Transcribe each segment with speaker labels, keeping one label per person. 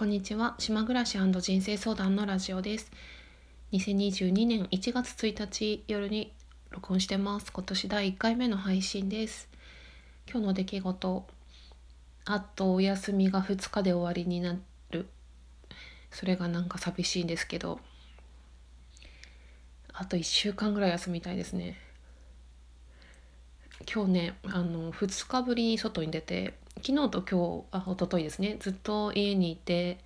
Speaker 1: こんにちは。島暮らし人生相談のラジオです。2022年1月1日夜に録音してます。今年第1回目の配信です。今日の出来事あとお休みが2日で終わりになる。それがなんか寂しいんですけど。あと1週間ぐらい休みたいですね。今日ねあの2日ぶりに外に出て昨日と今日あ一昨日ですね。ずっと家にいて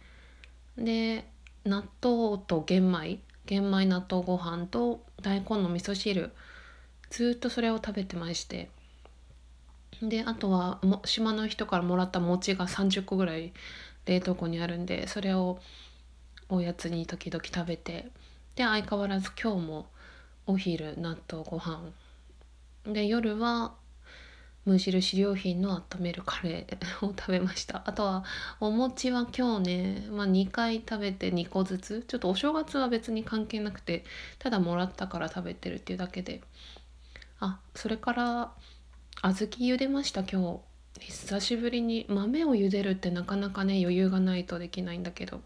Speaker 1: で納豆と玄米。玄米納豆ご飯と大根の味噌汁。ずっとそれを食べてまして。であとはも島の人からもらった餅が30個ぐらい冷凍庫にあるんでそれをおやつに時々食べて。で相変わらず今日もお昼納豆ご飯。で夜は無印良品の温めるカレーを食べました。あとはお餅は今日ね、まあ、2回食べて2個ずつ。ちょっとお正月は別に関係なくてただもらったから食べてるっていうだけで。あそれから小豆茹でました今日。久しぶりに豆を茹でるってなかなかね余裕がないとできないんだけど。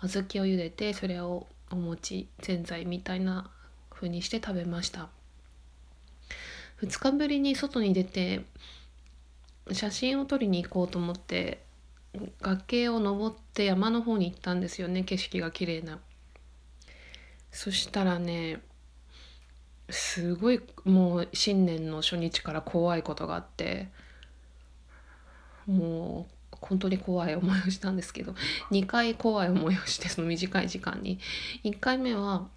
Speaker 1: 小豆を茹でてそれをお餅ぜんざいみたいな風にして食べました。2日ぶりに外に出て写真を撮りに行こうと思って崖を登って山の方に行ったんですよね景色が綺麗な。そしたらねすごいもう新年の初日から怖いことがあってもう本当に怖い思いをしたんですけど2回怖い思いをしてその短い時間に1回目は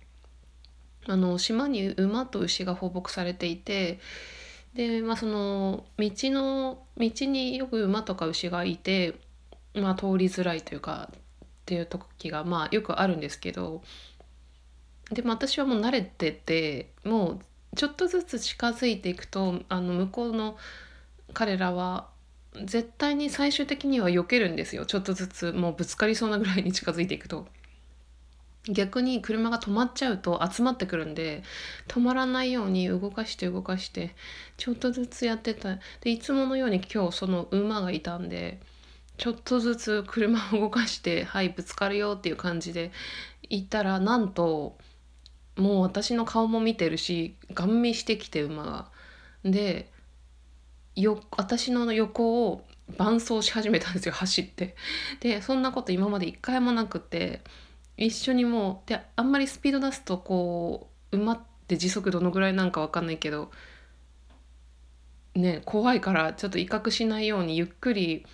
Speaker 1: あの島に馬と牛が放牧されていてで、まあ、その道の道によく馬とか牛がいて、まあ、通りづらいというかっていう時がまあよくあるんですけどでも私はもう慣れててもうちょっとずつ近づいていくとあの向こうの彼らは絶対に最終的には避けるんですよちょっとずつもうぶつかりそうなぐらいに近づいていくと。逆に車が止まっちゃうと集まってくるんで止まらないように動かして動かしてちょっとずつやってたでいつものように今日その馬がいたんでちょっとずつ車を動かしてはいぶつかるよっていう感じで行ったらなんともう私の顔も見てるしガン見してきて馬が。でよ私の横を伴走し始めたんですよ走って。でそんなこと今まで一回もなくて。一緒にもうであんまりスピード出すとこう馬って時速どのぐらいなんか分かんないけどね怖いからちょっと威嚇しないようにゆっくり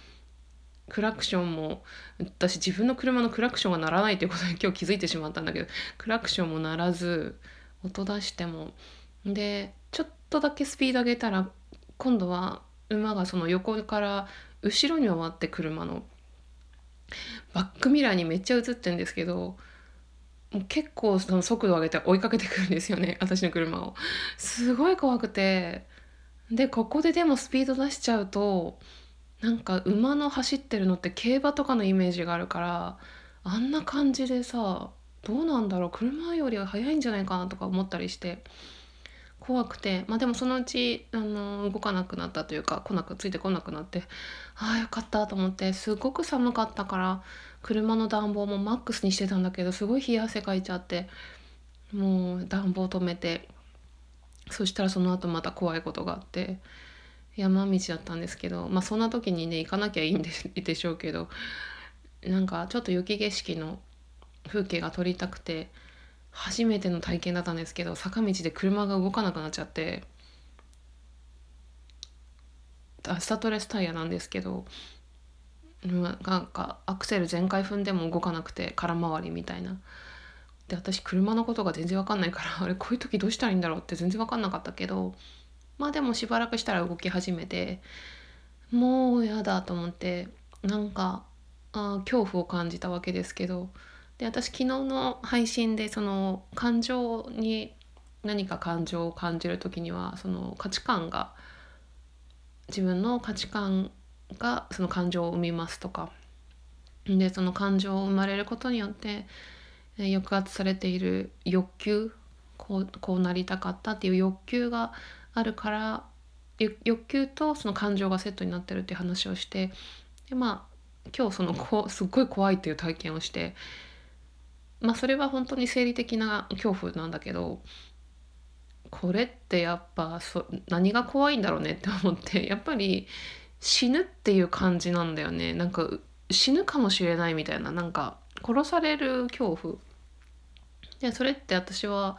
Speaker 1: クラクションも私自分の車のクラクションが鳴らないということに 今日気づいてしまったんだけどクラクションも鳴らず音出してもでちょっとだけスピード上げたら今度は馬がその横から後ろに回って車のバックミラーにめっちゃ映ってるんですけどもう結構その速度を上げて追いかけてくるんですよね 私の車を。すごい怖くてでここででもスピード出しちゃうとなんか馬の走ってるのって競馬とかのイメージがあるからあんな感じでさどうなんだろう車よりは速いんじゃないかなとか思ったりして怖くてまあでもそのうちあの動かなくなったというか来なくついてこなくなってああよかったと思ってすごく寒かったから車の暖房もマックスにしてたんだけどすごい冷や汗かいちゃってもう暖房止めてそしたらその後また怖いことがあって山道だったんですけどまあそんな時にね行かなきゃいいんででしょうけどなんかちょっと雪景色の風景が撮りたくて。初めての体験だったんですけど坂道で車が動かなくなっちゃってスタッドレスタイヤなんですけどなんかアクセル全開踏んでも動かなくて空回りみたいな。で私車のことが全然わかんないから あれこういう時どうしたらいいんだろうって全然わかんなかったけどまあでもしばらくしたら動き始めてもうやだと思ってなんかあ恐怖を感じたわけですけどで私昨日の配信でその感情に何か感情を感じる時にはその価値観が自分の価値観がその感情を生みますとか。でその感情を生まれることによって抑圧されている欲求こうこうなりたかったっていう欲求があるから欲求とその感情がセットになってるっていう話をしてでまあ今日そのこすっごい怖いっていう体験をしてまあそれは本当に生理的な恐怖なんだけどこれってやっぱそ何が怖いんだろうねって思ってやっぱり死ぬっていう感じなんだよね。なんか死ぬかもしれないみたいななんか殺される恐怖。でそれって私は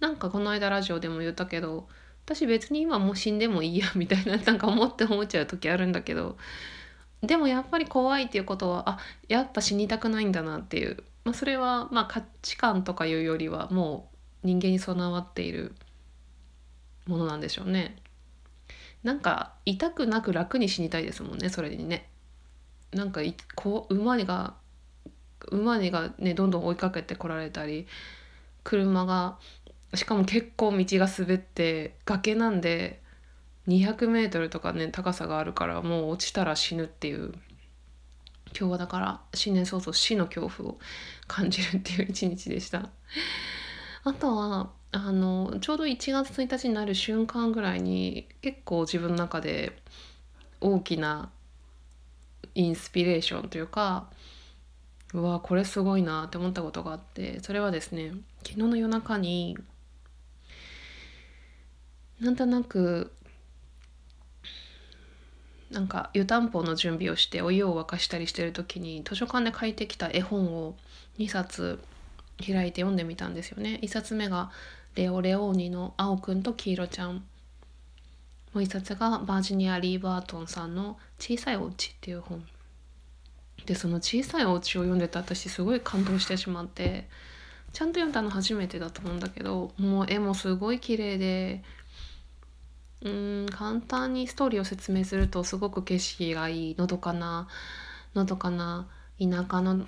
Speaker 1: なんかこの間ラジオでも言ったけど私別に今もう死んでもいいやみたいな なんか思って思っちゃう時あるんだけどでもやっぱり怖いっていうことはあやっぱ死にたくないんだなっていう、まあ、それはまあ価値観とかいうよりはもう人間に備わっているものなんでしょうね。なんか痛くなく楽に死にたいですもんねそれにね。なんかこう馬が馬にがねどんどん追いかけてこられたり車がしかも結構道が滑って崖なんで200メートルとかね高さがあるからもう落ちたら死ぬっていう今日はだから新年早々死の恐怖を感じるっていう一日でした。あとはあのちょうど1月1日になる瞬間ぐらいに結構自分の中で大きなインスピレーションというかうわこれすごいなって思ったことがあってそれはですね昨日の夜中になんとなくなんか湯たんぽの準備をしてお湯を沸かしたりしてる時に図書館で借りてきた絵本を2冊開いて読んでみたんですよね。1冊目がレオ・レオーニの「青くんと黄色ちゃん」もう1冊がバージニア・リー・バートンさんの「小さいお家」っていう本でその小さいお家を読んでた私すごい感動してしまってちゃんと読んだの初めてだと思うんだけどもう絵もすごい綺麗でうん簡単にストーリーを説明するとすごく景色がいいのどかなのどかな田舎の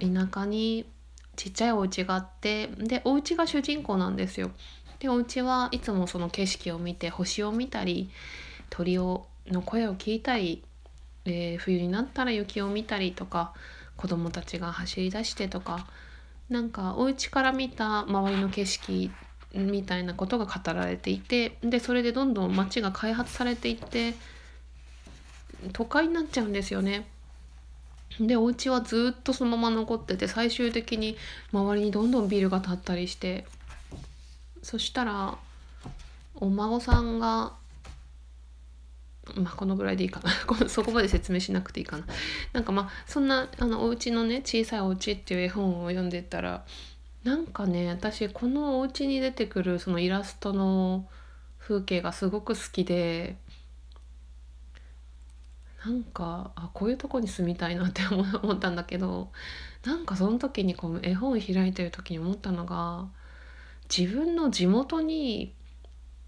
Speaker 1: 田舎にちっちゃいお家があってでお家が主人公なんですよ。でお家はいつもその景色を見て星を見たり鳥をの声を聞いたりえー、冬になったら雪を見たりとか子供たちが走り出してとかなんかお家から見た周りの景色みたいなことが語られていてでそれでどんどん街が開発されていって都会になっちゃうんですよね。でお家はずっとそのまま残ってて最終的に周りにどんどんビルが建ったりしてそしたらお孫さんがまあこのぐらいでいいかな そこまで説明しなくていいかななんかまあそんなあのお家のね小さいお家っていう絵本を読んでたらなんかね私このお家に出てくるそのイラストの風景がすごく好きでなんかあこういうとこに住みたいなって思ったんだけどなんかその時にこう絵本を開いてる時に思ったのが自分の地元に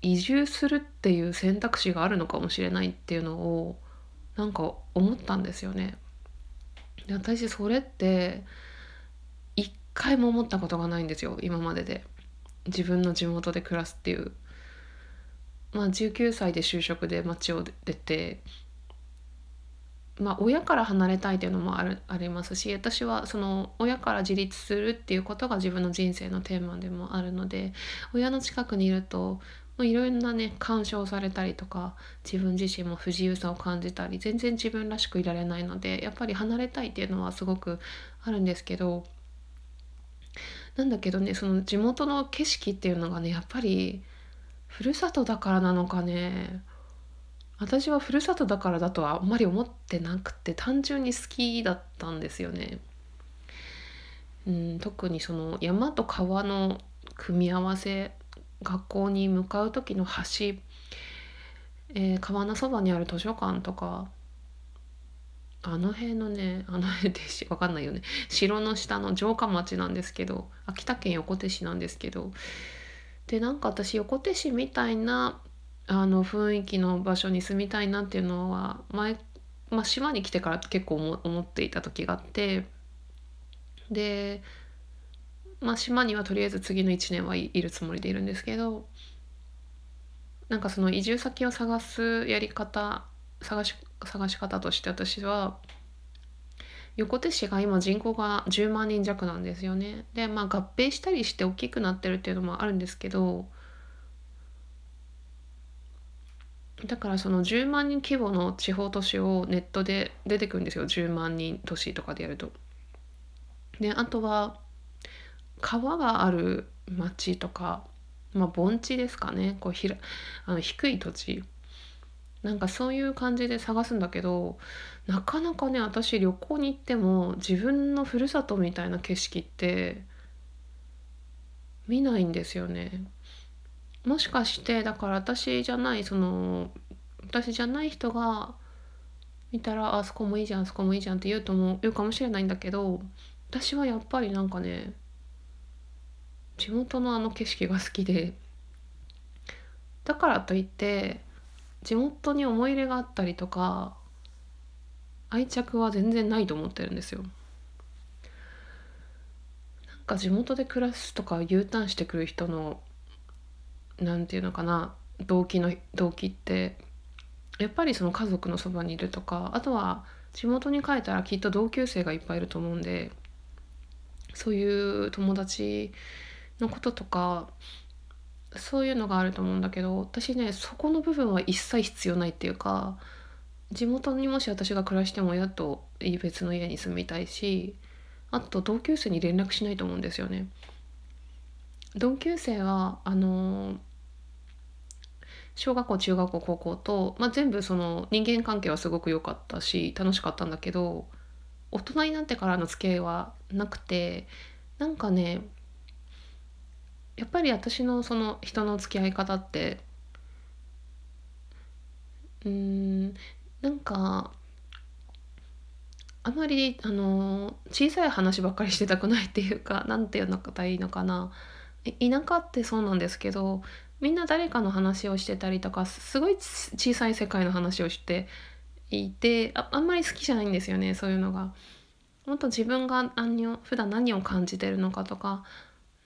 Speaker 1: 移住するっていう選択肢があるのかもしれないっていうのをなんか思ったんですよね。で私それって回も思ったことがないんですよ今までで。自分の地元で暮らすっていう。まあ19歳で就職で町を出てまあ、親から離れたいというのもあるありますし私はその親から自立するっていうことが自分の人生のテーマでもあるので親の近くにいるといろんなね干渉されたりとか自分自身も不自由さを感じたり全然自分らしくいられないのでやっぱり離れたいっていうのはすごくあるんですけどなんだけどねその地元の景色っていうのがねやっぱりふるさとだからなのかね私はふるさとだからだとはあんまり思ってなくて単純に好きだったんですよね。うん、特にその山と川の組み合わせ学校に向かう時の橋、えー、川のそばにある図書館とかあの辺のねあの辺って分かんないよね。城の下の城下町なんですけど秋田県横手市なんですけど。でなんか私横手市みたいなあの雰囲気の場所に住みたいなっていうのは前、まあ、島に来てから結構思っていた時があって。で、まあ、島にはとりあえず次の1年はいるつもりでいるんですけど。なんかその移住先を探すやり方探し探し方として私は横手市が今人口が10万人弱なんですよね。でまあ合併したりして大きくなってるっていうのもあるんですけどだからその10万人規模の地方都市をネットで出てくるんですよ10万人都市とかでやると。であとは川がある町とかまあ盆地ですかねこうひらあの低い土地なんかそういう感じで探すんだけどなかなかね私旅行に行っても自分のふるさとみたいな景色って見ないんですよね。もしかしてだから私じゃないその私じゃない人が見たらあそこもいいじゃんあそこもいいじゃんって言うとも言うかもしれないんだけど私はやっぱりなんかね地元のあの景色が好きでだからといって地元に思い入れがあったりとか愛着は全然ないと思ってるんですよ。なんか地元で暮らすとか U ターンしてくる人の何て言うのかな動機の動機ってやっぱりその家族のそばにいるとかあとは地元に帰ったらきっと同級生がいっぱいいると思うんでそういう友達のこととかそういうのがあると思うんだけど私ねそこの部分は一切必要ないっていうか地元にもし私が暮らしても親と別の家に住みたいしあと同級生に連絡しないと思うんですよね。同級生はあの小学校中学校高校と、まあ、全部その人間関係はすごく良かったし楽しかったんだけど大人になってからの付き合いはなくてなんかねやっぱり私のその人の付き合い方ってうんなんかあまりあの小さい話ばっかりしてたくないっていうか 何て言うのかいいのかな田舎ってそうなんですけどみんな誰かの話をしてたりとかすごい小さい世界の話をしていてああんまり好きじゃないんですよねそういうのが。もっと自分が何を普段何を感じてるのかとか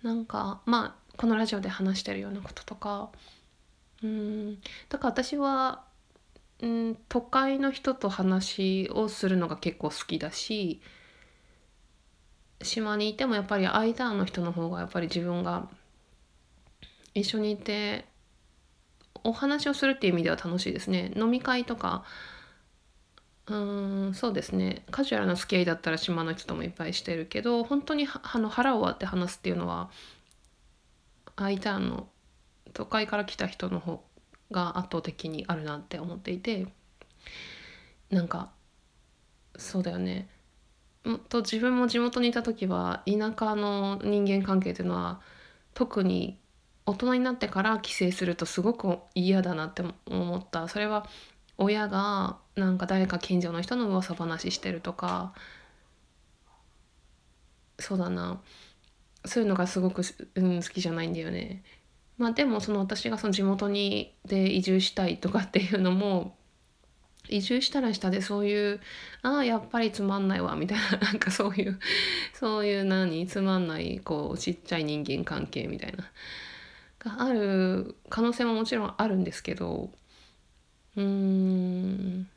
Speaker 1: なんかまあこのラジオで話してるようなこととか。うん。だから私はうん都会の人と話をするのが結構好きだし島にいてもやっぱり間の人の方がやっぱり自分が一緒にいてお話をするっていう意味では楽しいですね。飲み会とかうんそうですね。カジュアルな付き合いだったら島の人ともいっぱいしてるけど本当にあの腹を割って話すっていうのは I ターンの都会から来た人の方が圧倒的にあるなって思っていてなんかそうだよね。と自分も地元にいた時は田舎の人間関係っていうのは特に大人になってから帰省するとすごく嫌だなって思った。それは親がなんか誰か近所の人の噂話してるとかそうだな。そういうのがすごく、うん、好きじゃないんだよね。まあでもその私がその地元にで移住したいとかっていうのも移住したら下でそういうああやっぱりつまんないわみたいな なんかそういうそういう何？つまんないこうちっちゃい人間関係みたいな。がある可能性ももちろんあるんですけどうん。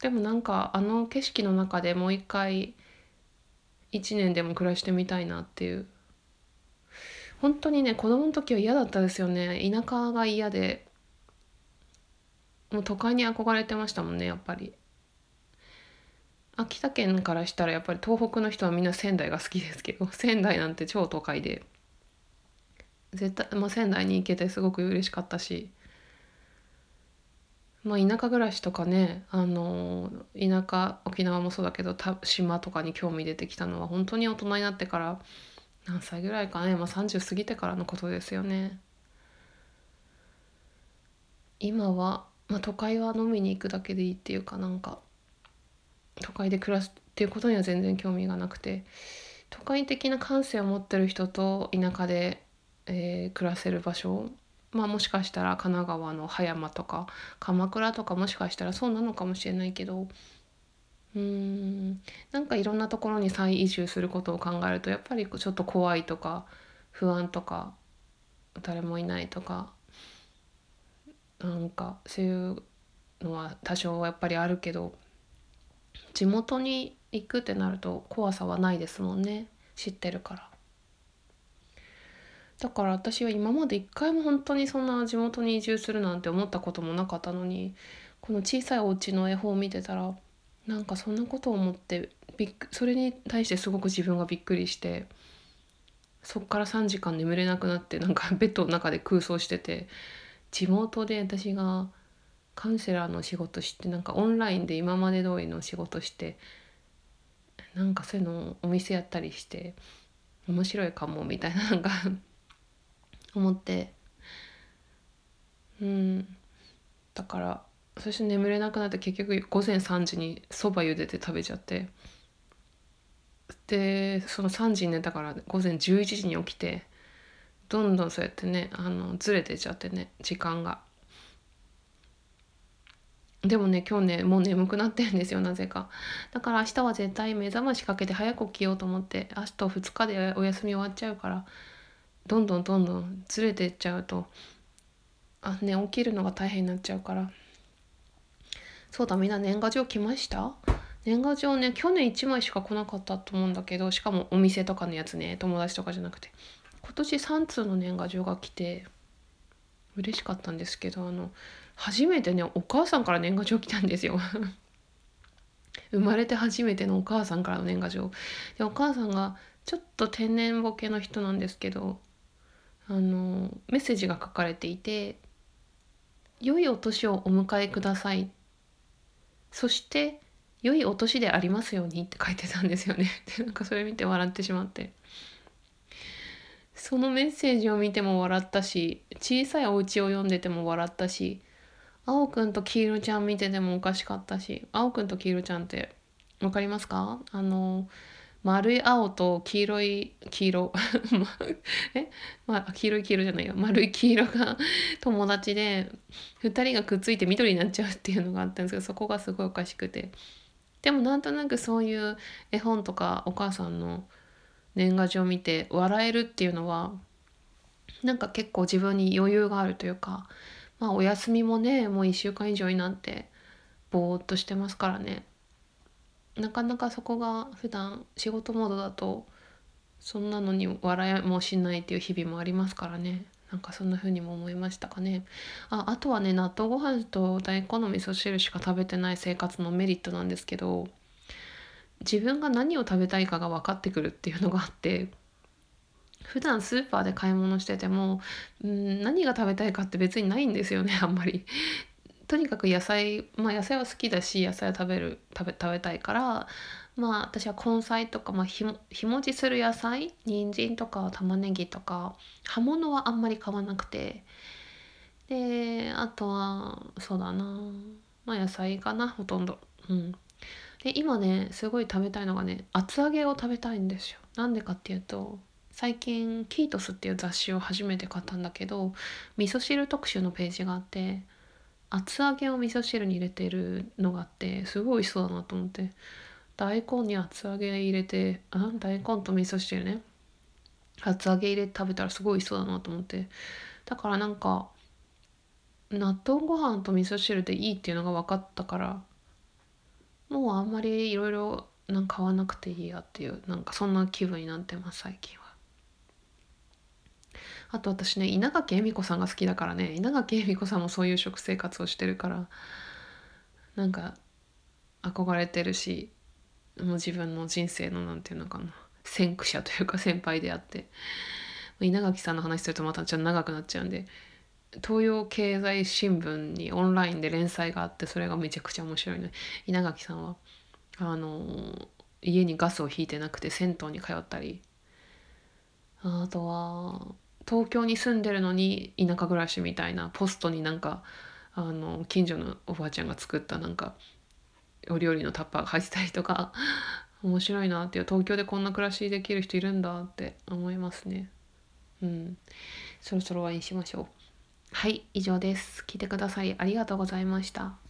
Speaker 1: でもなんかあの景色の中でもう一回1年でも暮らしてみたいなっていう。本当にね子供の時は嫌だったですよね。田舎が嫌で。もう都会に憧れてましたもんねやっぱり。秋田県からしたらやっぱり東北の人はみんな仙台が好きですけど 仙台なんて超都会で。絶対、まあ、仙台に行けてすごく嬉しかったし。まあ田舎暮らしとかねあの田舎沖縄もそうだけど島とかに興味出てきたのは本当に大人になってから何歳ぐらいかね、まあ、30過ぎてからのことですよね。今は、まあ、都会は飲みに行くだけでいいっていうかなんか都会で暮らすっていうことには全然興味がなくて都会的な感性を持ってる人と田舎で、えー、暮らせる場所まあもしかしたら神奈川の葉山とか鎌倉とかもしかしたらそうなのかもしれないけどうんなんかいろんなところに再移住することを考えるとやっぱりちょっと怖いとか不安とか誰もいないとかなんかそういうのは多少はやっぱりあるけど地元に行くってなると怖さはないですもんね知ってるから。だから私は今まで一回も本当にそんな地元に移住するなんて思ったこともなかったのにこの小さいお家の絵本を見てたらなんかそんなことを思ってびっそれに対してすごく自分がびっくりしてそっから3時間眠れなくなってなんかベッドの中で空想してて地元で私がカウンセラーの仕事してなんかオンラインで今まで通りの仕事してなんかそういうのお店やったりして面白いかもみたいななんか思って。うん。だからそして眠れなくなって結局午前3時にそば茹でて食べちゃって。でその3時に寝たから午前11時に起きてどんどんそうやってねあのずれてちゃってね時間が。でもね今日ねもう眠くなってるんですよなぜか。だから明日は絶対目覚ましかけて早く起きようと思って明日2日でお休み終わっちゃうから。どんどんどんどんずれてっちゃうとあね起きるのが大変になっちゃうから。そうだみんな年賀状来ました？年賀状ね去年1枚しか来なかったと思うんだけどしかもお店とかのやつね友達とかじゃなくて。今年3通の年賀状が来て嬉しかったんですけどあの初めてねお母さんから年賀状来たんですよ。生まれて初めてのお母さんからの年賀状。でお母さんがちょっと天然ボケの人なんですけどあのメッセージが書かれていて「良いお年をお迎えください」そして「良いお年でありますように」って書いてたんですよね。で なんかそれ見て笑ってしまって。そのメッセージを見ても笑ったし小さいお家を読んでても笑ったし青くんと黄色ちゃん見ててもおかしかったし青くんと黄色ちゃんって分かりますか？あの丸い青と黄色い黄色 え、まあ、黄色い黄色じゃないよ。丸い黄色が 友達で2人がくっついて緑になっちゃうっていうのがあったんですけどそこがすごいおかしくて。でもなんとなくそういう絵本とかお母さんの年賀状を見て笑えるっていうのはなんか結構自分に余裕があるというかまあお休みもねもう1週間以上になってぼーっとしてますからね。なかなかそこが普段仕事モードだとそんなのに笑いもしないっていう日々もありますからねなんかそんな風にも思いましたかねああとはね納豆ご飯と大根の味噌汁しか食べてない生活のメリットなんですけど自分が何を食べたいかが分かってくるっていうのがあって普段スーパーで買い物しててもうん何が食べたいかって別にないんですよねあんまり。とにかく野菜まあ野菜は好きだし野菜を食べる食べ食べたいからまあ私は根菜とか、まあ、日日持ちする野菜人参とか玉ねぎとか葉物はあんまり買わなくてであとはそうだなまあ野菜かなほとんど。うんで今ねすごい食べたいのがね厚揚げを食べたいんですよ。なんでかっていうと最近キートスっていう雑誌を初めて買ったんだけど味噌汁特集のページがあって厚揚げを味噌汁に入れてるのがあってすごい美味しそうだなと思って。大根に厚揚げ入れてあ大根と味噌汁ね。厚揚げ入れて食べたらすごい美味しそうだなと思って。だからなんか納豆ご飯と味噌汁でいいっていうのが分かったからもうあんまりいろいろ買わなくていいやっていうなんかそんな気分になってます最近は。あと私ね稲垣恵美子さんが好きだからね稲垣恵美子さんもそういう食生活をしてるからなんか憧れてるしもう自分の人生のなんていうのかな先駆者というか先輩であって稲垣さんの話するとまたちょっと長くなっちゃうんで東洋経済新聞にオンラインで連載があってそれがめちゃくちゃ面白いの、ね、稲垣さんはあの家にガスを引いてなくて銭湯に通ったりあとは東京に住んでるのに田舎暮らしみたいなポストになんかあの近所のおばあちゃんが作ったなんかお料理のタッパーが入ってたりとか面白いなっていう東京でこんな暮らしできる人いるんだって思いますね。うん。そろそろ終わりにしましょう。はい以上です。聞いてくださりありがとうございました。